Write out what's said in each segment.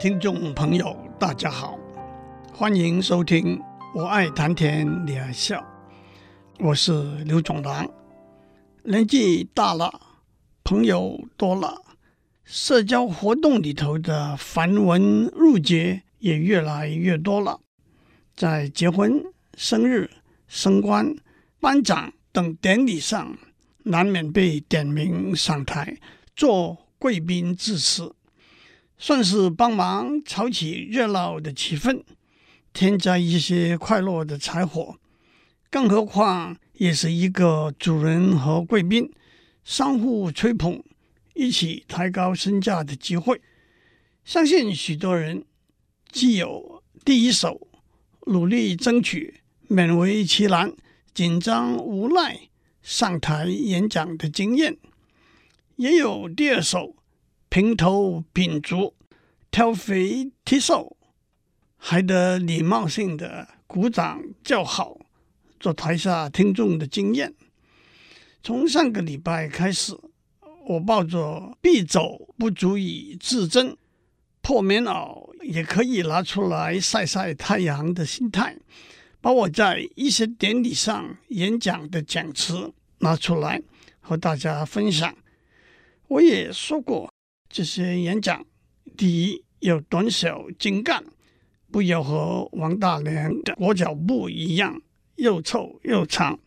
听众朋友，大家好，欢迎收听《我爱谈天你爱笑》，我是刘总郎。年纪大了，朋友多了，社交活动里头的繁文缛节也越来越多了。在结婚、生日、升官、颁奖等典礼上，难免被点名上台做贵宾致辞，算是帮忙炒起热闹的气氛，添加一些快乐的柴火。更何况也是一个主人和贵宾相互吹捧、一起抬高身价的机会。相信许多人既有第一手努力争取、勉为其难、紧张无奈。上台演讲的经验，也有第二手平头品足、挑肥剔瘦，还得礼貌性的鼓掌叫好，做台下听众的经验。从上个礼拜开始，我抱着必走不足以自珍，破棉袄也可以拿出来晒晒太阳的心态，把我在一些典礼上演讲的讲词。拿出来和大家分享。我也说过，这些演讲，第一要短小精干，不要和王大娘的裹脚布一样又臭又长；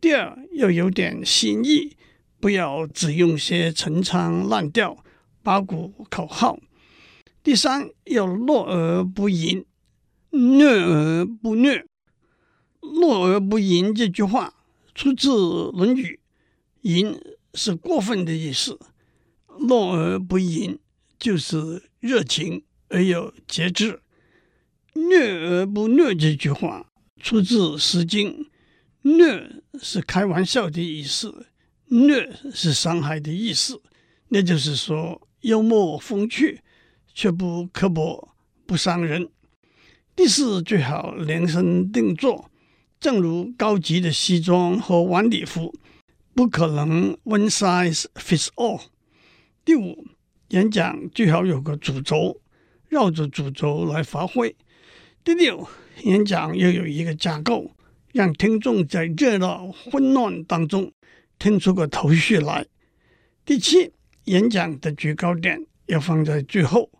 第二要有点新意，不要只用些陈腔滥调、八股口号；第三要乐而不淫，虐而不虐。乐而不淫这句话。出自《论语》，淫是过分的意思，乐而不淫就是热情而有节制。虐而不虐这句话出自《诗经》，虐是开玩笑的意思，虐是伤害的意思。那就是说，幽默风趣，却不刻薄，不伤人。第四，最好量身定做。正如高级的西装和晚礼服，不可能 one size fits all。第五，演讲最好有个主轴，绕着主轴来发挥。第六，演讲要有一个架构，让听众在热闹混乱当中听出个头绪来。第七，演讲的最高点要放在最后，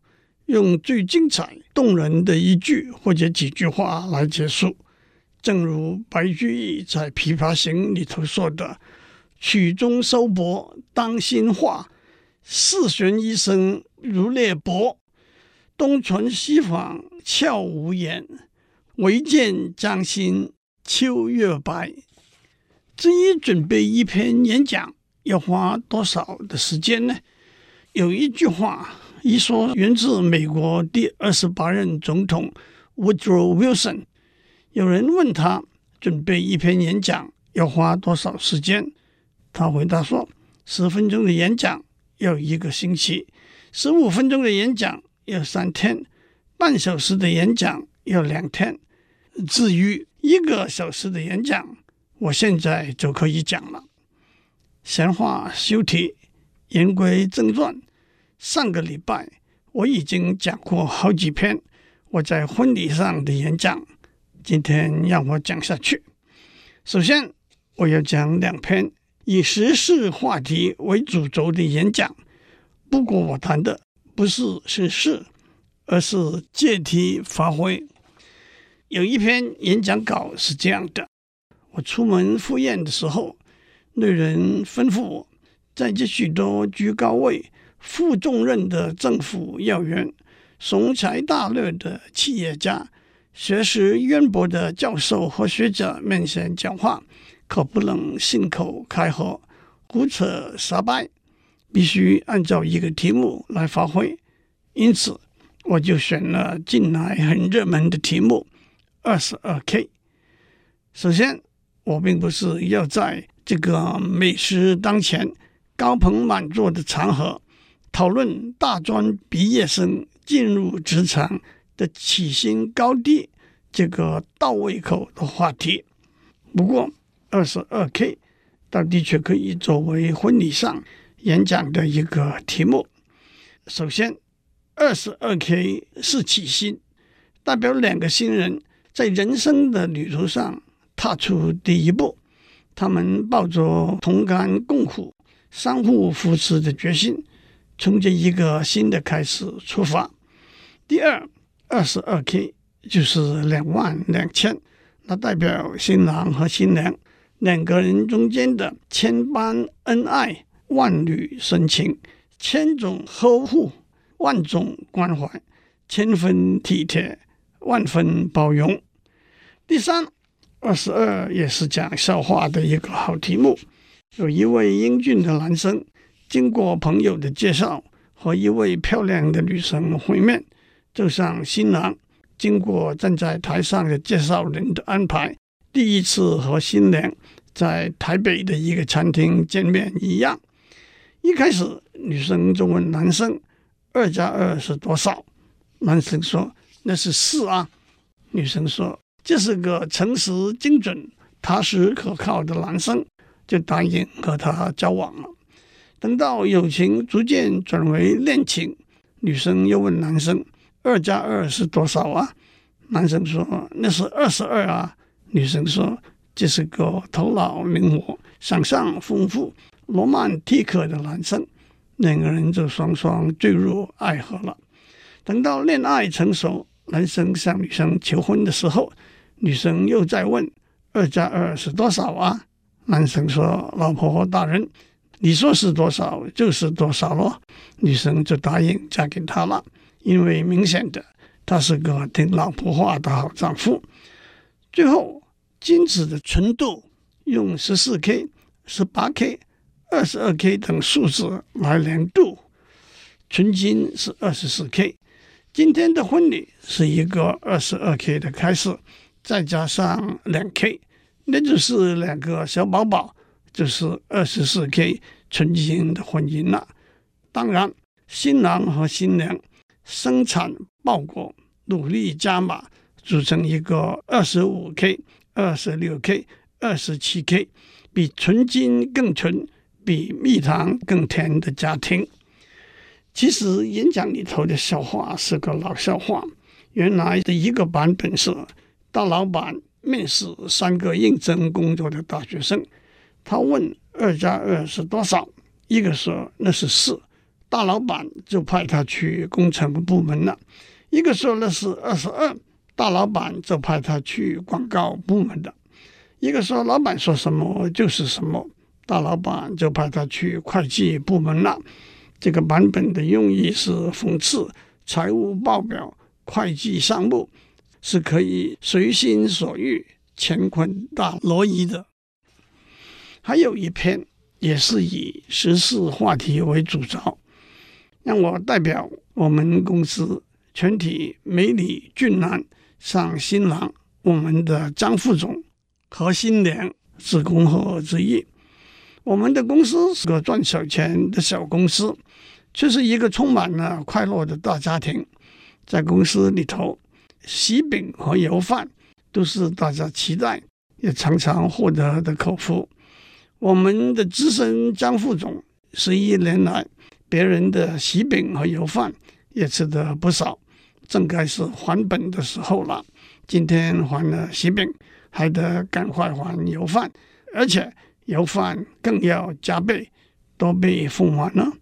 用最精彩动人的一句或者几句话来结束。正如白居易在《琵琶行》里头说的：“曲终收拨当心画，四弦一生如裂帛。东存西访悄无言，唯见江心秋月白。”至于准备一篇演讲要花多少的时间呢？有一句话一说源自美国第二十八任总统 Woodrow Wilson。有人问他准备一篇演讲要花多少时间，他回答说：十分钟的演讲要一个星期，十五分钟的演讲要三天，半小时的演讲要两天。至于一个小时的演讲，我现在就可以讲了。闲话休提，言归正传。上个礼拜我已经讲过好几篇我在婚礼上的演讲。今天让我讲下去。首先，我要讲两篇以时事话题为主轴的演讲。不过，我谈的不是时事，而是借题发挥。有一篇演讲稿是这样的：我出门赴宴的时候，那人吩咐我，在这许多居高位、负重任的政府要员、雄才大略的企业家。学识渊博的教授和学者面前讲话，可不能信口开河、胡扯瞎掰，必须按照一个题目来发挥。因此，我就选了近来很热门的题目“二十二 K”。首先，我并不是要在这个美食当前、高朋满座的场合讨论大专毕业生进入职场的起薪高低，这个倒胃口的话题。不过，二十二 K 倒的确可以作为婚礼上演讲的一个题目。首先，二十二 K 是起薪，代表两个新人在人生的旅途上踏出第一步。他们抱着同甘共苦、相互扶持的决心，从这一个新的开始出发。第二，二十二 K 就是两万两千，那代表新郎和新娘两个人中间的千般恩爱、万缕深情、千种呵护、万种关怀、千分体贴、万分包容。第三。二十二也是讲笑话的一个好题目。有一位英俊的男生，经过朋友的介绍，和一位漂亮的女生会面，就像新郎经过站在台上的介绍人的安排，第一次和新娘在台北的一个餐厅见面一样。一开始，女生就问男生：“二加二是多少？”男生说：“那是四啊。”女生说。这是个诚实、精准、踏实、可靠的男生，就答应和他交往了。等到友情逐渐转为恋情，女生又问男生：“二加二是多少啊？”男生说：“那是二十二啊。”女生说：“这是个头脑灵活、想象丰富、罗曼蒂克的男生。”两个人就双双坠入爱河了。等到恋爱成熟，男生向女生求婚的时候，女生又再问：“二加二是多少啊？”男生说：“老婆大人，你说是多少就是多少咯。”女生就答应嫁给他了，因为明显的他是个听老婆话的好丈夫。最后，金子的纯度用十四 K、十八 K、二十二 K 等数字来量度，纯金是二十四 K。今天的婚礼是一个二十二 K 的开始。再加上两 K，那就是两个小宝宝，就是二十四 K 纯金的婚姻了。当然，新郎和新娘生产报国，努力加码，组成一个二十五 K、二十六 K、二十七 K，比纯金更纯、比蜜糖更甜的家庭。其实演讲里头的笑话是个老笑话，原来的一个版本是。大老板面试三个应征工作的大学生，他问二加二是多少？一个说那是四，大老板就派他去工程部门了；一个说那是二十二，大老板就派他去广告部门的；一个说老板说什么就是什么，大老板就派他去会计部门了。这个版本的用意是讽刺财务报表、会计项目。是可以随心所欲、乾坤大挪移的。还有一篇也是以时事话题为主轴，让我代表我们公司全体美女俊男向新郎，我们的张副总和新娘致恭贺之意。我们的公司是个赚小钱的小公司，却是一个充满了快乐的大家庭。在公司里头。喜饼和油饭都是大家期待也常常获得的口福。我们的资深张副总十一年来，别人的喜饼和油饭也吃得不少，正该是还本的时候了。今天还了喜饼，还得赶快还油饭，而且油饭更要加倍，都被奉还了。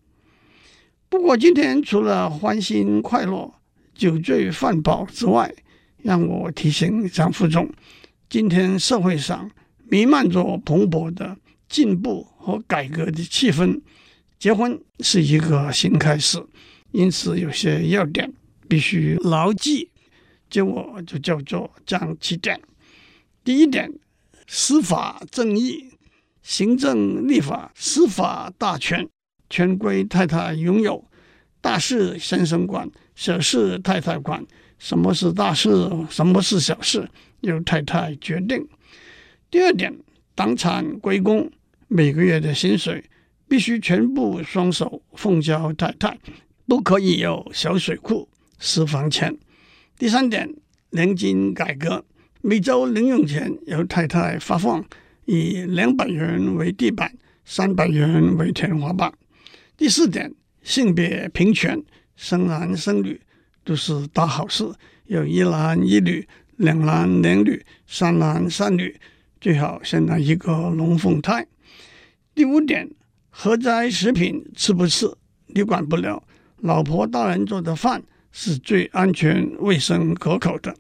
不过今天除了欢欣快乐。酒醉饭饱之外，让我提醒张副总，今天社会上弥漫着蓬勃的进步和改革的气氛。结婚是一个新开始，因此有些要点必须牢记。这我就叫做讲七点。第一点，司法正义，行政、立法、司法大权全归太太拥有，大事先生管。小事太太管，什么是大事，什么是小事，由太太决定。第二点，党产归公，每个月的薪水必须全部双手奉交太太，不可以有小水库、私房钱。第三点，年金改革，每周零用钱由太太发放，以两百元为地板，三百元为天花板。第四点，性别平权。生男生女都是大好事，有一男一女、两男两女、三男三女，最好生了一个龙凤胎。第五点，合斋食品吃不吃你管不了，老婆大人做的饭是最安全、卫生、可口的，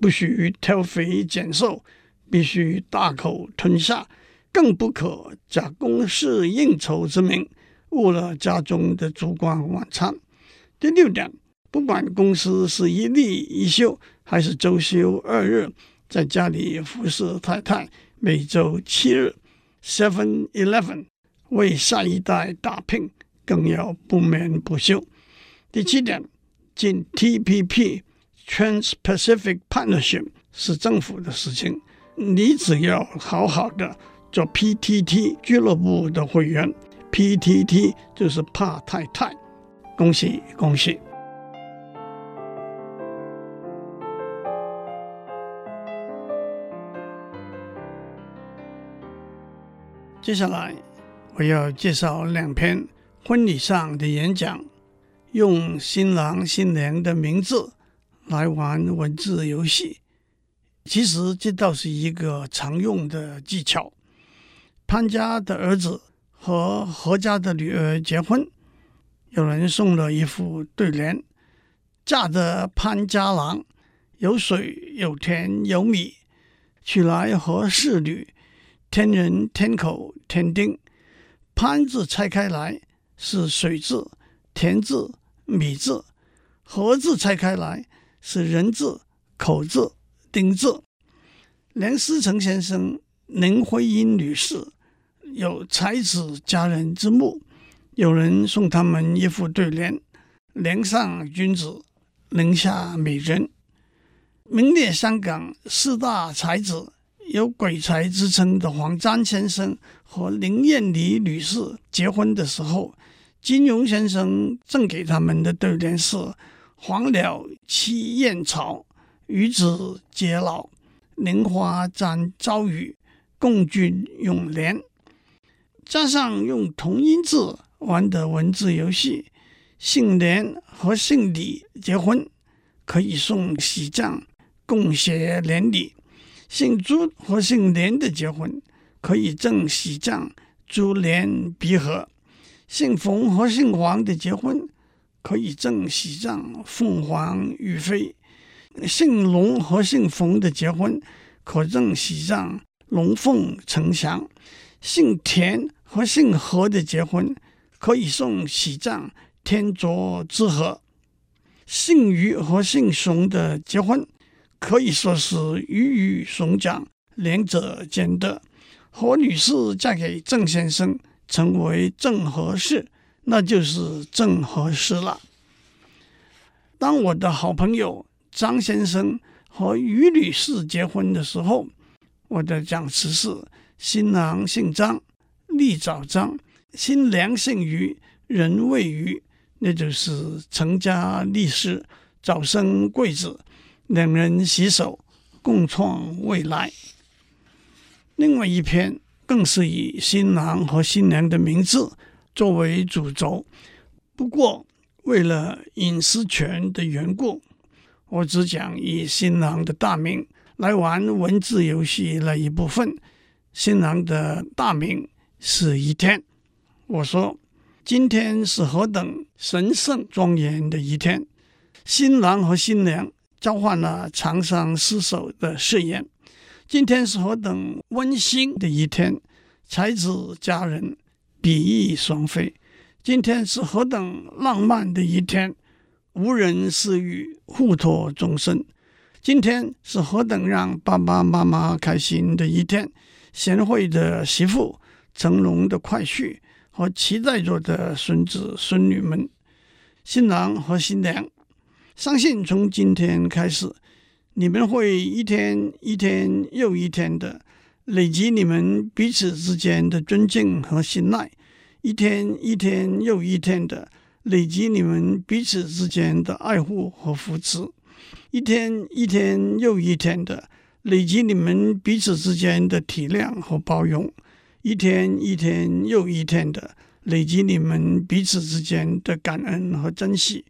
不许挑肥拣瘦，必须大口吞下，更不可假公事应酬之名，误了家中的烛光晚餐。第六点，不管公司是一例一休还是周休二日，在家里服侍太太，每周七日，Seven Eleven 为下一代打拼，更要不眠不休。第七点，进 TPP Trans-Pacific Partnership 是政府的事情，你只要好好的。做 PTT 俱乐部的会员，PTT 就是怕太太，恭喜恭喜！接下来我要介绍两篇婚礼上的演讲，用新郎新娘的名字来玩文字游戏。其实这倒是一个常用的技巧。潘家的儿子和何家的女儿结婚，有人送了一副对联：“嫁得潘家郎，有水有田有米；娶来何氏女，天人天口天丁。”潘字拆开来是水字、田字、米字；何字拆开来是人字、口字、丁字。梁思成先生、林徽因女士。有才子佳人之墓，有人送他们一副对联：“梁上君子，林下美人。”名列香港四大才子，有鬼才之称的黄沾先生和林燕妮女士结婚的时候，金庸先生赠给他们的对联是：“黄鸟栖燕巢，与子偕老；菱花沾朝雨，共君永年。”加上用同音字玩的文字游戏，姓连和姓李结婚可以送喜帐，共携连理；姓朱和姓连的结婚可以赠喜帐，珠联璧合；姓冯和姓黄的结婚可以赠喜帐，凤凰于飞；姓龙和姓冯的结婚可赠喜帐，龙凤呈祥；姓田。和姓何的结婚可以送喜帐，天作之合；姓于和姓熊的结婚可以说是鱼与熊掌，两者兼得。何女士嫁给郑先生，成为正合适，那就是正合适了。当我的好朋友张先生和于女士结婚的时候，我的讲词是：新郎姓张。立早张，新娘姓于，人未于，那就是成家立室，早生贵子，两人携手共创未来。另外一篇更是以新郎和新娘的名字作为主轴，不过为了隐私权的缘故，我只讲以新郎的大名来玩文字游戏那一部分。新郎的大名。是一天，我说今天是何等神圣庄严的一天，新郎和新娘交换了长相厮守的誓言。今天是何等温馨的一天，才子佳人比翼双飞。今天是何等浪漫的一天，无人私语，互托终身。今天是何等让爸爸妈妈开心的一天，贤惠的媳妇。成龙的快婿和期待着的孙子孙女们，新郎和新娘，相信从今天开始，你们会一天一天又一天的累积你们彼此之间的尊敬和信赖，一天一天又一天的累积你们彼此之间的爱护和扶持，一天一天又一天的累积你们彼此之间的体谅和包容。一天一天又一天的累积你们彼此之间的感恩和珍惜，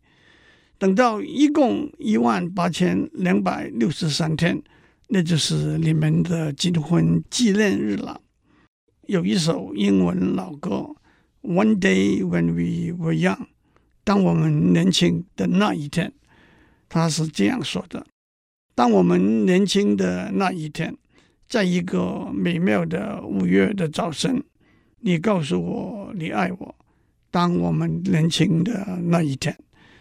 等到一共一万八千两百六十三天，那就是你们的金婚纪念日了。有一首英文老歌《One Day When We Were Young》，当我们年轻的那一天，他是这样说的：当我们年轻的那一天，在一个美妙的五月的早晨，你告诉我你爱我。当我们年轻的那一天，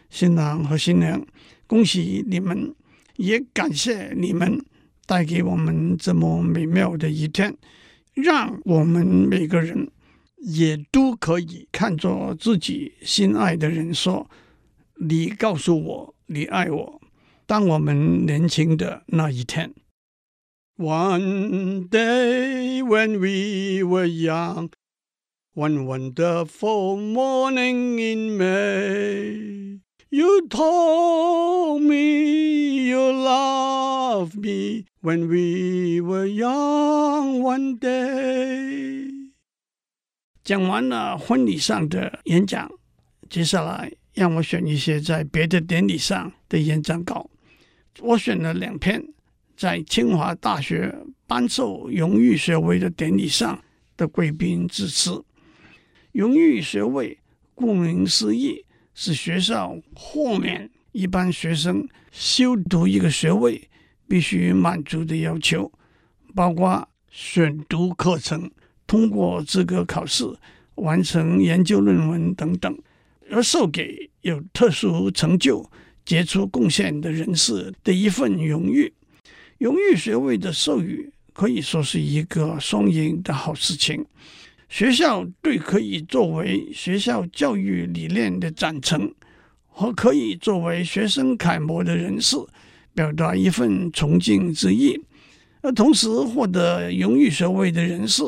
新郎和新娘，恭喜你们，也感谢你们带给我们这么美妙的一天，让我们每个人也都可以看作自己心爱的人说：“你告诉我你爱我。”当我们年轻的那一天，One day when we were young. One wonderful morning in May, you told me you love me when we were young one day。讲完了婚礼上的演讲，接下来让我选一些在别的典礼上的演讲稿。我选了两篇在清华大学颁授荣誉学位的典礼上的贵宾致辞。荣誉学位，顾名思义，是学校豁免一般学生修读一个学位必须满足的要求，包括选读课程、通过资格考试、完成研究论文等等，而授给有特殊成就、杰出贡献的人士的一份荣誉。荣誉学位的授予可以说是一个双赢的好事情。学校对可以作为学校教育理念的赞成和可以作为学生楷模的人士表达一份崇敬之意，而同时获得荣誉学位的人士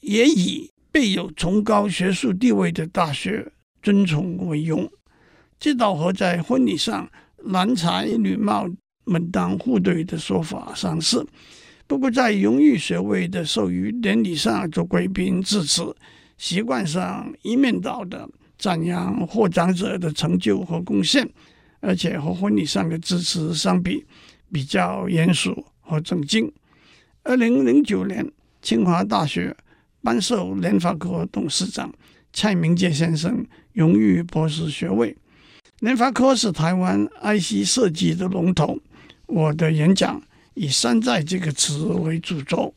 也以备有崇高学术地位的大学尊崇为荣。这倒和在婚礼上男才女貌门当户对的说法相似。不过，在荣誉学位的授予典礼上做贵宾致辞，习惯上一面倒的赞扬获奖者的成就和贡献，而且和婚礼上的致辞相比，比较严肃和正经。二零零九年，清华大学颁授联发科董事长蔡明介先生荣誉博士学位。联发科是台湾 IC 设计的龙头。我的演讲。以山寨这个词为主轴。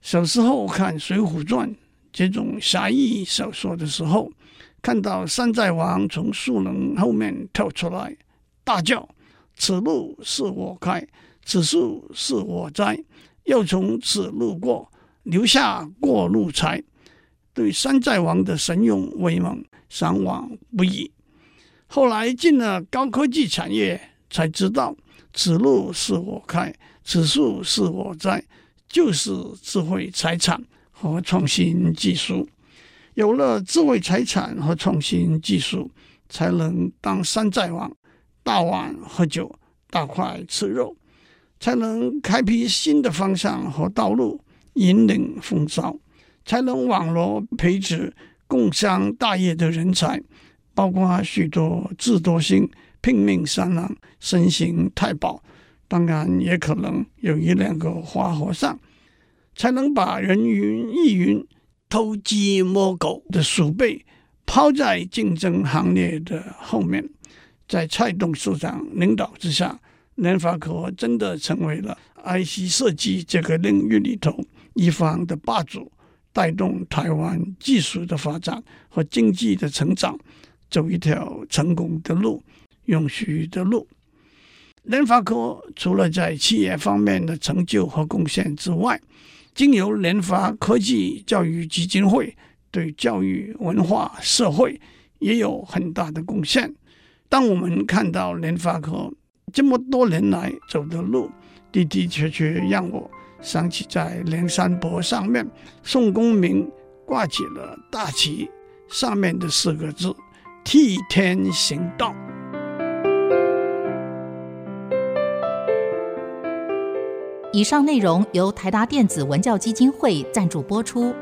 小时候看《水浒传》这种侠义小说的时候，看到山寨王从树林后面跳出来，大叫：“此路是我开，此树是我栽，要从此路过，留下过路财。”对山寨王的神勇威猛，向往不已。后来进了高科技产业，才知道。此路是我开，此树是我栽，就是智慧财产和创新技术。有了智慧财产和创新技术，才能当山寨王，大碗喝酒，大块吃肉，才能开辟新的方向和道路，引领风骚，才能网罗培植共商大业的人才，包括许多智多星。拼命三郎、身形太保，当然也可能有一两个花和尚，才能把人云亦云、偷鸡摸狗的鼠辈抛在竞争行列的后面。在蔡董事长领导之下，联发科真的成为了 IC 设计这个领域里头一方的霸主，带动台湾技术的发展和经济的成长，走一条成功的路。永续的路，联发科除了在企业方面的成就和贡献之外，经由联发科技教育基金会对教育、文化、社会也有很大的贡献。当我们看到联发科这么多年来走的路，的的确确让我想起在梁山伯上面宋公明挂起了大旗，上面的四个字：替天行道。以上内容由台达电子文教基金会赞助播出。